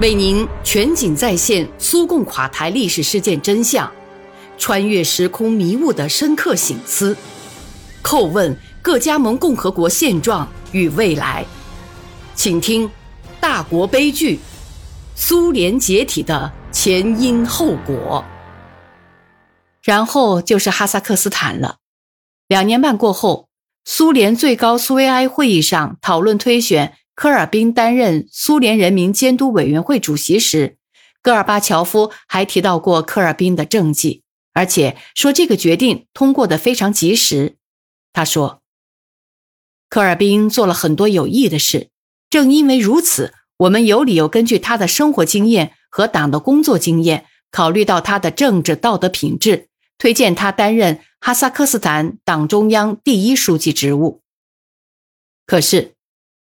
为您全景再现苏共垮台历史事件真相，穿越时空迷雾的深刻醒思，叩问各加盟共和国现状与未来。请听《大国悲剧：苏联解体的前因后果》。然后就是哈萨克斯坦了。两年半过后，苏联最高苏维埃会议上讨论推选。科尔宾担任苏联人民监督委员会主席时，戈尔巴乔夫还提到过科尔宾的政绩，而且说这个决定通过的非常及时。他说：“科尔宾做了很多有益的事，正因为如此，我们有理由根据他的生活经验和党的工作经验，考虑到他的政治道德品质，推荐他担任哈萨克斯坦党中央第一书记职务。”可是。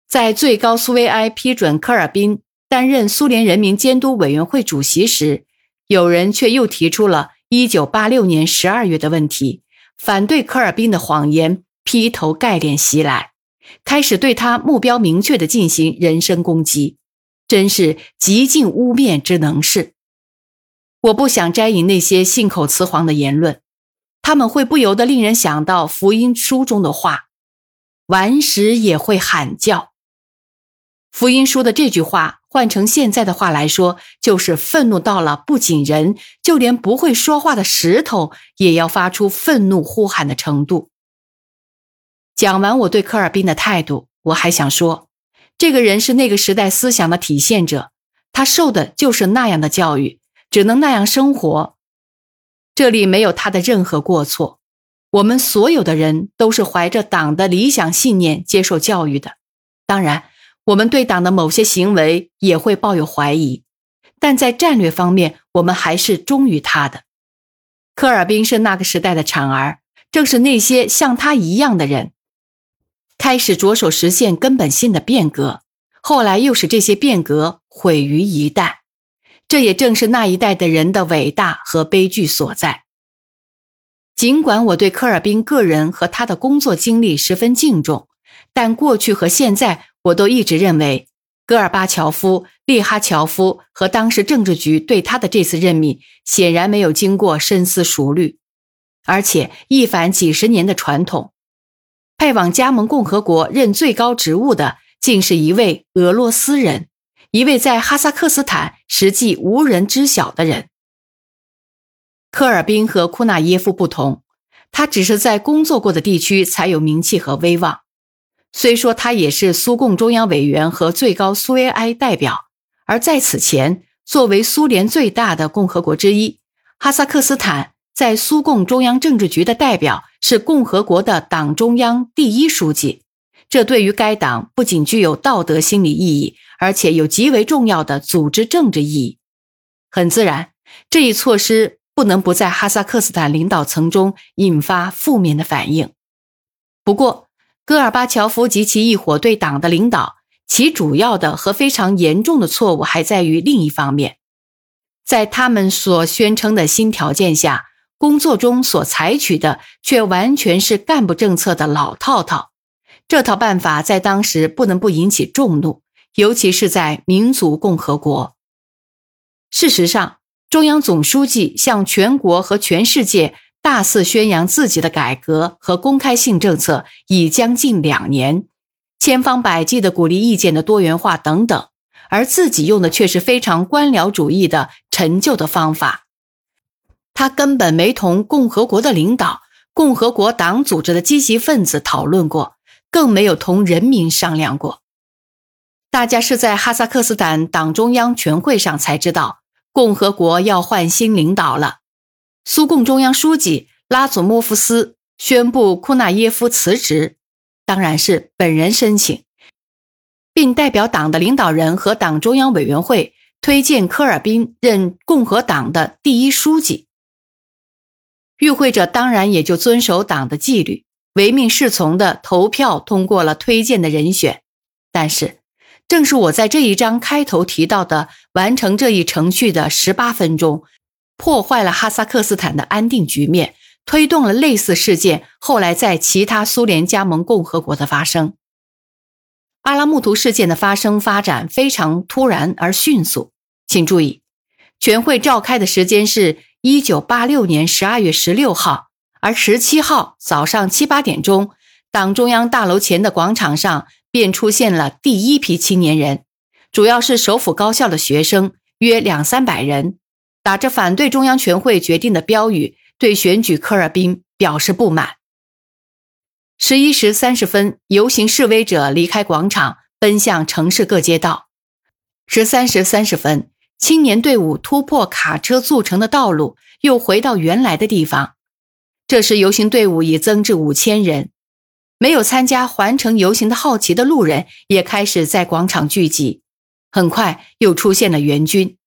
在最高苏维埃批准科尔宾担任苏联人民监督委员会主席时，有人却又提出了1986年12月的问题，反对科尔宾的谎言劈头盖脸袭来，开始对他目标明确地进行人身攻击，真是极尽污蔑之能事。我不想摘引那些信口雌黄的言论，他们会不由得令人想到福音书中的话：“顽石也会喊叫。”福音书的这句话换成现在的话来说，就是愤怒到了不仅人，就连不会说话的石头也要发出愤怒呼喊的程度。讲完我对科尔宾的态度，我还想说，这个人是那个时代思想的体现者，他受的就是那样的教育，只能那样生活。这里没有他的任何过错。我们所有的人都是怀着党的理想信念接受教育的，当然。我们对党的某些行为也会抱有怀疑，但在战略方面，我们还是忠于他的。科尔宾是那个时代的产儿，正是那些像他一样的人，开始着手实现根本性的变革，后来又使这些变革毁于一旦。这也正是那一代的人的伟大和悲剧所在。尽管我对科尔宾个人和他的工作经历十分敬重，但过去和现在。我都一直认为，戈尔巴乔夫、利哈乔夫和当时政治局对他的这次任命显然没有经过深思熟虑，而且一反几十年的传统，派往加盟共和国任最高职务的竟是一位俄罗斯人，一位在哈萨克斯坦实际无人知晓的人。科尔宾和库纳耶夫不同，他只是在工作过的地区才有名气和威望。虽说他也是苏共中央委员和最高苏维埃代表，而在此前，作为苏联最大的共和国之一，哈萨克斯坦在苏共中央政治局的代表是共和国的党中央第一书记，这对于该党不仅具有道德心理意义，而且有极为重要的组织政治意义。很自然，这一措施不能不在哈萨克斯坦领导层中引发负面的反应。不过，戈尔巴乔夫及其一伙对党的领导，其主要的和非常严重的错误还在于另一方面，在他们所宣称的新条件下，工作中所采取的却完全是干部政策的老套套。这套办法在当时不能不引起众怒，尤其是在民族共和国。事实上，中央总书记向全国和全世界。大肆宣扬自己的改革和公开性政策已将近两年，千方百计的鼓励意见的多元化等等，而自己用的却是非常官僚主义的陈旧的方法。他根本没同共和国的领导、共和国党组织的积极分子讨论过，更没有同人民商量过。大家是在哈萨克斯坦党中央全会上才知道，共和国要换新领导了。苏共中央书记拉祖莫夫斯宣布库纳耶夫辞职，当然是本人申请，并代表党的领导人和党中央委员会推荐科尔宾任共和党的第一书记。与会者当然也就遵守党的纪律，唯命是从的投票通过了推荐的人选。但是，正是我在这一章开头提到的完成这一程序的十八分钟。破坏了哈萨克斯坦的安定局面，推动了类似事件后来在其他苏联加盟共和国的发生。阿拉木图事件的发生发展非常突然而迅速。请注意，全会召开的时间是一九八六年十二月十六号，而十七号早上七八点钟，党中央大楼前的广场上便出现了第一批青年人，主要是首府高校的学生，约两三百人，打着反对中央全会决定的标语，对选举科尔宾表示不满。十一时三十分，游行示威者离开广场，奔向城市各街道。十三时三十分，青年队伍突破卡车组成的道路，又回到原来的地方。这时，游行队伍已增至五千人。没有参加环城游行的好奇的路人也开始在广场聚集。很快，又出现了援军，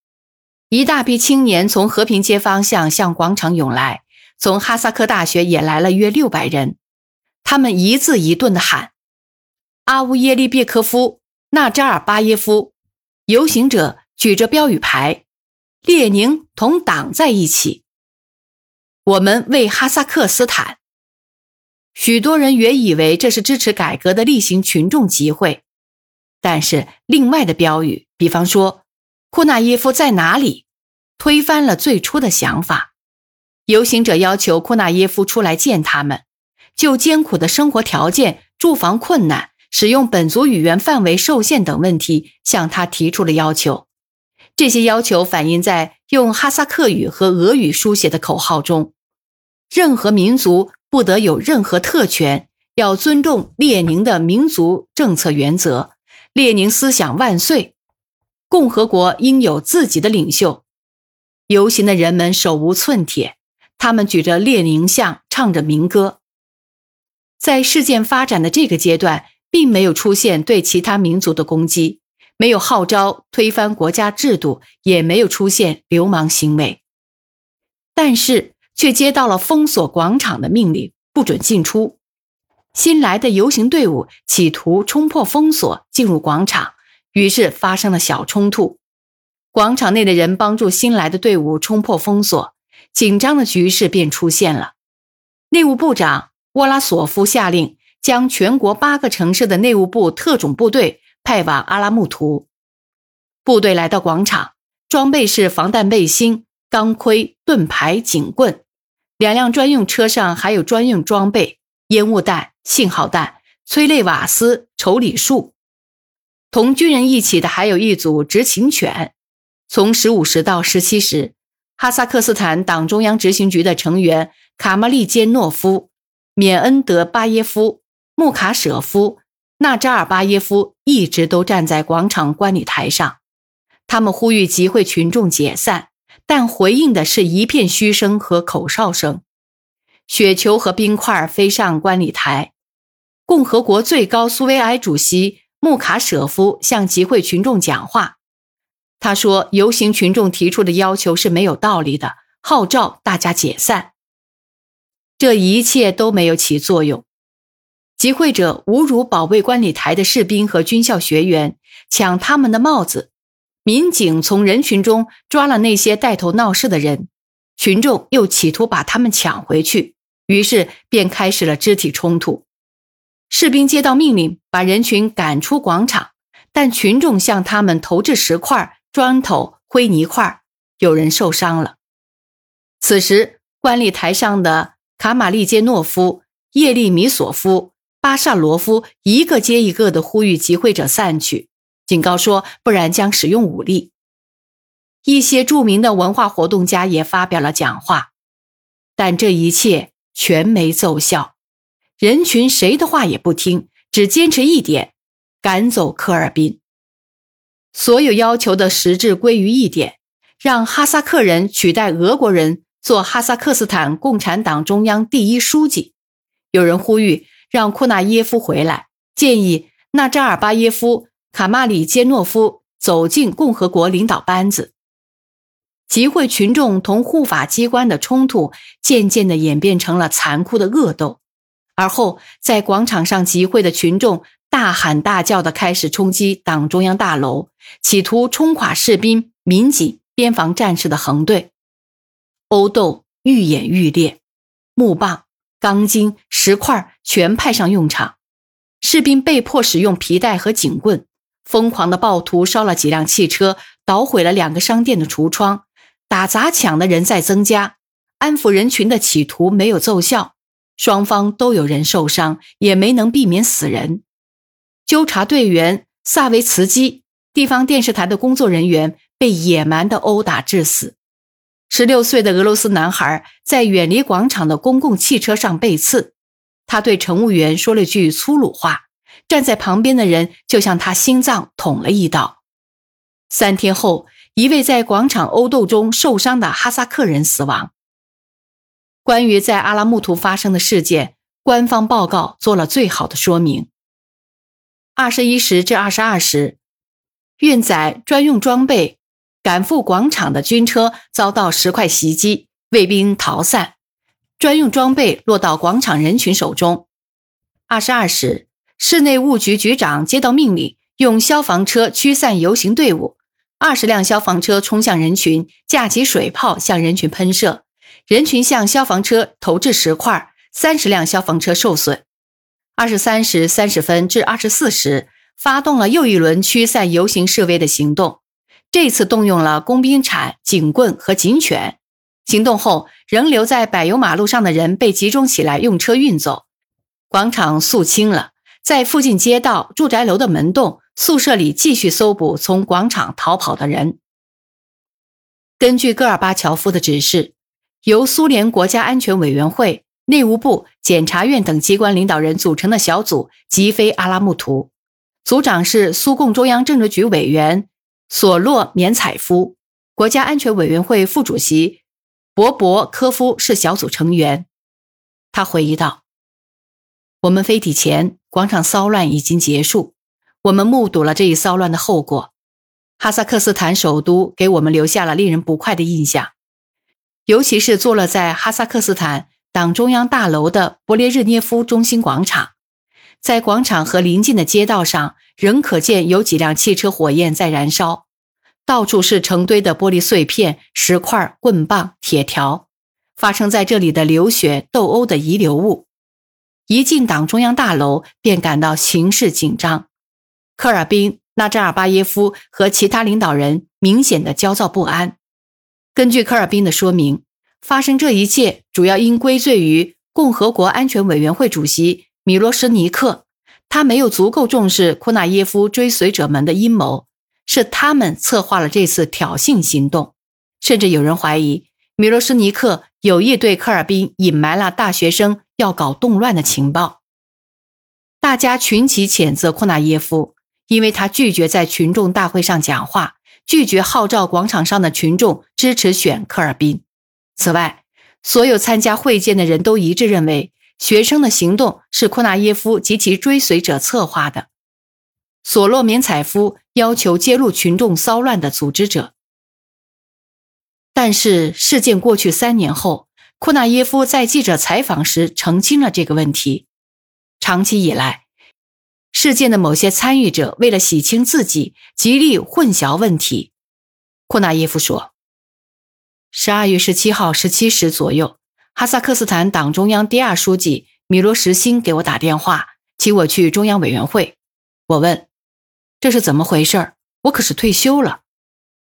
一大批青年从和平街方向向广场涌来。从哈萨克大学也来了约六百人。他们一字一顿地喊：“阿乌耶利别科夫、纳扎尔巴耶夫。”游行者举着标语牌：“列宁同党在一起。”我们为哈萨克斯坦。许多人原以为这是支持改革的例行群众集会，但是另外的标语，比方说“库纳耶夫在哪里”，推翻了最初的想法。游行者要求库纳耶夫出来见他们。就艰苦的生活条件、住房困难、使用本族语言范围受限等问题，向他提出了要求。这些要求反映在用哈萨克语和俄语书写的口号中：任何民族不得有任何特权，要尊重列宁的民族政策原则，列宁思想万岁，共和国应有自己的领袖。游行的人们手无寸铁，他们举着列宁像，唱着民歌。在事件发展的这个阶段，并没有出现对其他民族的攻击，没有号召推翻国家制度，也没有出现流氓行为，但是却接到了封锁广场的命令，不准进出。新来的游行队伍企图冲破封锁进入广场，于是发生了小冲突。广场内的人帮助新来的队伍冲破封锁，紧张的局势便出现了。内务部长。沃拉索夫下令将全国八个城市的内务部特种部队派往阿拉木图。部队来到广场，装备是防弹背心、钢盔、盾牌、警棍。两辆专用车上还有专用装备：烟雾弹、信号弹、催泪瓦斯、稠李树。同军人一起的还有一组执勤犬。从十五时到十七时，哈萨克斯坦党中央执行局的成员卡马利坚诺夫。缅恩德巴耶夫、穆卡舍夫、纳扎尔巴耶夫一直都站在广场观礼台上，他们呼吁集会群众解散，但回应的是一片嘘声和口哨声。雪球和冰块飞上观礼台。共和国最高苏维埃主席穆卡舍夫向集会群众讲话，他说：“游行群众提出的要求是没有道理的，号召大家解散。”这一切都没有起作用。集会者侮辱保卫观礼台的士兵和军校学员，抢他们的帽子。民警从人群中抓了那些带头闹事的人，群众又企图把他们抢回去，于是便开始了肢体冲突。士兵接到命令，把人群赶出广场，但群众向他们投掷石块、砖头、灰泥块，有人受伤了。此时，观礼台上的。卡马利杰诺夫、叶利米索夫、巴萨罗夫一个接一个的呼吁集会者散去，警告说不然将使用武力。一些著名的文化活动家也发表了讲话，但这一切全没奏效。人群谁的话也不听，只坚持一点：赶走科尔宾。所有要求的实质归于一点：让哈萨克人取代俄国人。做哈萨克斯坦共产党中央第一书记，有人呼吁让库纳耶夫回来，建议纳扎尔巴耶夫、卡马里坚诺夫走进共和国领导班子。集会群众同护法机关的冲突渐渐地演变成了残酷的恶斗，而后在广场上集会的群众大喊大叫地开始冲击党中央大楼，企图冲垮士兵、民警、边防战士的横队。殴斗愈演愈烈，木棒、钢筋、石块全派上用场。士兵被迫使用皮带和警棍，疯狂的暴徒烧了几辆汽车，捣毁了两个商店的橱窗，打砸抢的人在增加，安抚人群的企图没有奏效，双方都有人受伤，也没能避免死人。纠察队员萨维茨基，地方电视台的工作人员被野蛮的殴打致死。十六岁的俄罗斯男孩在远离广场的公共汽车上被刺，他对乘务员说了句粗鲁话，站在旁边的人就向他心脏捅了一刀。三天后，一位在广场殴斗中受伤的哈萨克人死亡。关于在阿拉木图发生的事件，官方报告做了最好的说明。二十一时至二十二时，运载专用装备。赶赴广场的军车遭到石块袭击，卫兵逃散，专用装备落到广场人群手中。二十二时，市内务局局长接到命令，用消防车驱散游行队伍。二十辆消防车冲向人群，架起水炮向人群喷射，人群向消防车投掷石块，三十辆消防车受损。二十三时三十分至二十四时，发动了又一轮驱散游行示威的行动。这次动用了工兵铲、警棍和警犬。行动后，仍留在柏油马路上的人被集中起来，用车运走。广场肃清了，在附近街道、住宅楼的门洞、宿舍里继续搜捕从广场逃跑的人。根据戈尔巴乔夫的指示，由苏联国家安全委员会、内务部、检察院等机关领导人组成的小组击飞阿拉木图，组长是苏共中央政治局委员。索洛缅采夫，国家安全委员会副主席博博科夫是小组成员。他回忆道：“我们飞抵前，广场骚乱已经结束。我们目睹了这一骚乱的后果。哈萨克斯坦首都给我们留下了令人不快的印象，尤其是坐落在哈萨克斯坦党中央大楼的勃列日涅夫中心广场。”在广场和邻近的街道上，仍可见有几辆汽车火焰在燃烧，到处是成堆的玻璃碎片、石块、棍棒、铁条，发生在这里的流血斗殴的遗留物。一进党中央大楼，便感到形势紧张。科尔宾、纳扎尔巴耶夫和其他领导人明显的焦躁不安。根据科尔宾的说明，发生这一切主要应归罪于共和国安全委员会主席。米罗什尼克，他没有足够重视库纳耶夫追随者们的阴谋，是他们策划了这次挑衅行动。甚至有人怀疑米罗什尼克有意对科尔宾隐瞒了大学生要搞动乱的情报。大家群起谴责库纳耶夫，因为他拒绝在群众大会上讲话，拒绝号召广场上的群众支持选科尔宾。此外，所有参加会见的人都一致认为。学生的行动是库纳耶夫及其追随者策划的。索洛缅采夫要求揭露群众骚乱的组织者，但是事件过去三年后，库纳耶夫在记者采访时澄清了这个问题。长期以来，事件的某些参与者为了洗清自己，极力混淆问题。库纳耶夫说：“十二月十七号十七时左右。”哈萨克斯坦党中央第二书记米罗什辛给我打电话，请我去中央委员会。我问：“这是怎么回事？我可是退休了。”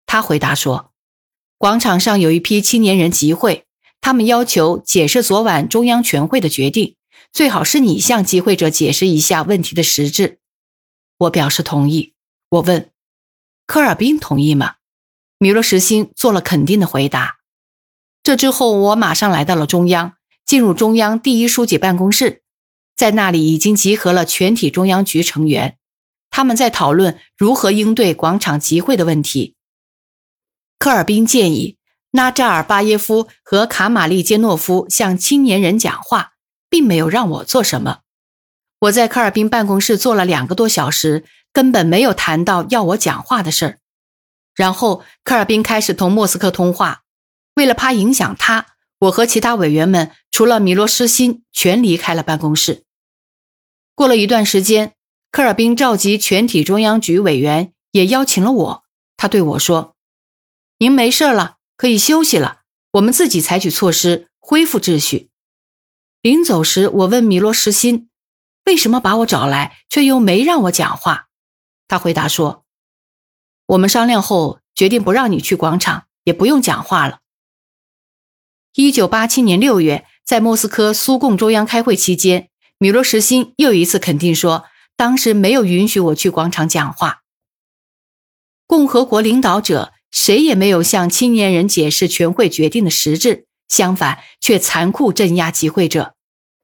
他回答说：“广场上有一批青年人集会，他们要求解释昨晚中央全会的决定，最好是你向集会者解释一下问题的实质。”我表示同意。我问：“科尔宾同意吗？”米洛什辛做了肯定的回答。这之后，我马上来到了中央，进入中央第一书记办公室，在那里已经集合了全体中央局成员，他们在讨论如何应对广场集会的问题。科尔宾建议纳扎尔巴耶夫和卡马利杰诺夫向青年人讲话，并没有让我做什么。我在科尔宾办公室坐了两个多小时，根本没有谈到要我讲话的事儿。然后科尔宾开始同莫斯科通话。为了怕影响他，我和其他委员们除了米罗斯辛全离开了办公室。过了一段时间，科尔宾召集全体中央局委员，也邀请了我。他对我说：“您没事了，可以休息了。我们自己采取措施恢复秩序。”临走时，我问米洛什辛：“为什么把我找来，却又没让我讲话？他回答说：“我们商量后决定不让你去广场，也不用讲话了。”一九八七年六月，在莫斯科苏共中央开会期间，米洛什辛又一次肯定说，当时没有允许我去广场讲话。共和国领导者谁也没有向青年人解释全会决定的实质，相反，却残酷镇压集会者。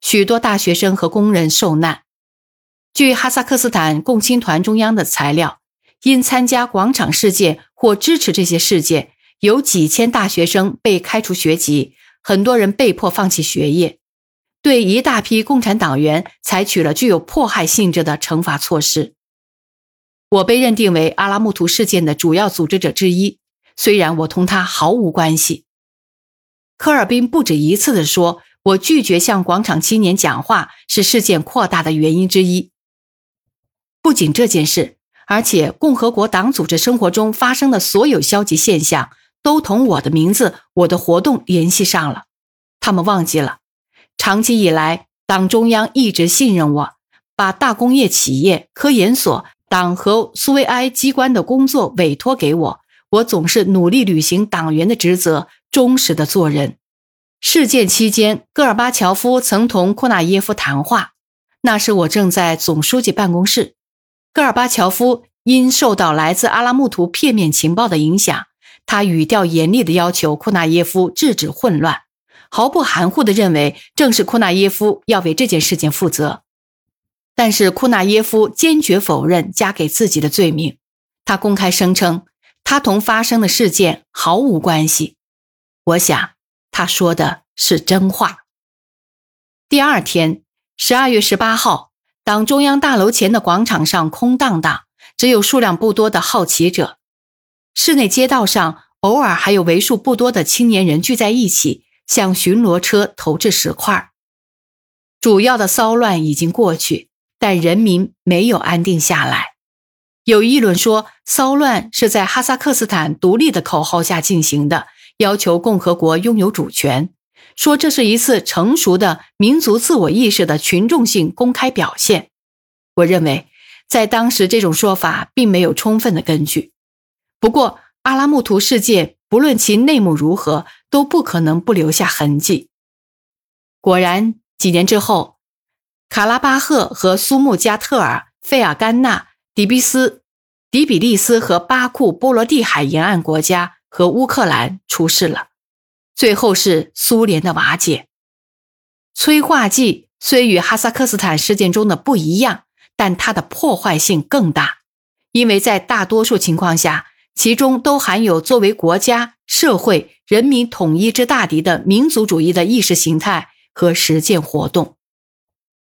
许多大学生和工人受难。据哈萨克斯坦共青团中央的材料，因参加广场事件或支持这些事件，有几千大学生被开除学籍，很多人被迫放弃学业。对一大批共产党员采取了具有迫害性质的惩罚措施。我被认定为阿拉木图事件的主要组织者之一，虽然我同他毫无关系。科尔宾不止一次地说。我拒绝向广场青年讲话是事件扩大的原因之一。不仅这件事，而且共和国党组织生活中发生的所有消极现象都同我的名字、我的活动联系上了。他们忘记了，长期以来，党中央一直信任我，把大工业企业、科研所、党和苏维埃机关的工作委托给我，我总是努力履行党员的职责，忠实的做人。事件期间，戈尔巴乔夫曾同库纳耶夫谈话。那时我正在总书记办公室。戈尔巴乔夫因受到来自阿拉木图片面情报的影响，他语调严厉地要求库纳耶夫制止混乱，毫不含糊地认为正是库纳耶夫要为这件事情负责。但是库纳耶夫坚决否认加给自己的罪名，他公开声称他同发生的事件毫无关系。我想。他说的是真话。第二天，十二月十八号，党中央大楼前的广场上空荡荡，只有数量不多的好奇者。室内街道上偶尔还有为数不多的青年人聚在一起，向巡逻车投掷石块。主要的骚乱已经过去，但人民没有安定下来。有议论说，骚乱是在哈萨克斯坦独立的口号下进行的。要求共和国拥有主权，说这是一次成熟的民族自我意识的群众性公开表现。我认为，在当时这种说法并没有充分的根据。不过，阿拉木图事件不论其内幕如何，都不可能不留下痕迹。果然，几年之后，卡拉巴赫和苏木加特尔、费尔干纳、迪比斯、迪比利斯和巴库波罗的海沿岸国家。和乌克兰出事了，最后是苏联的瓦解。催化剂虽与哈萨克斯坦事件中的不一样，但它的破坏性更大，因为在大多数情况下，其中都含有作为国家、社会、人民统一之大敌的民族主义的意识形态和实践活动。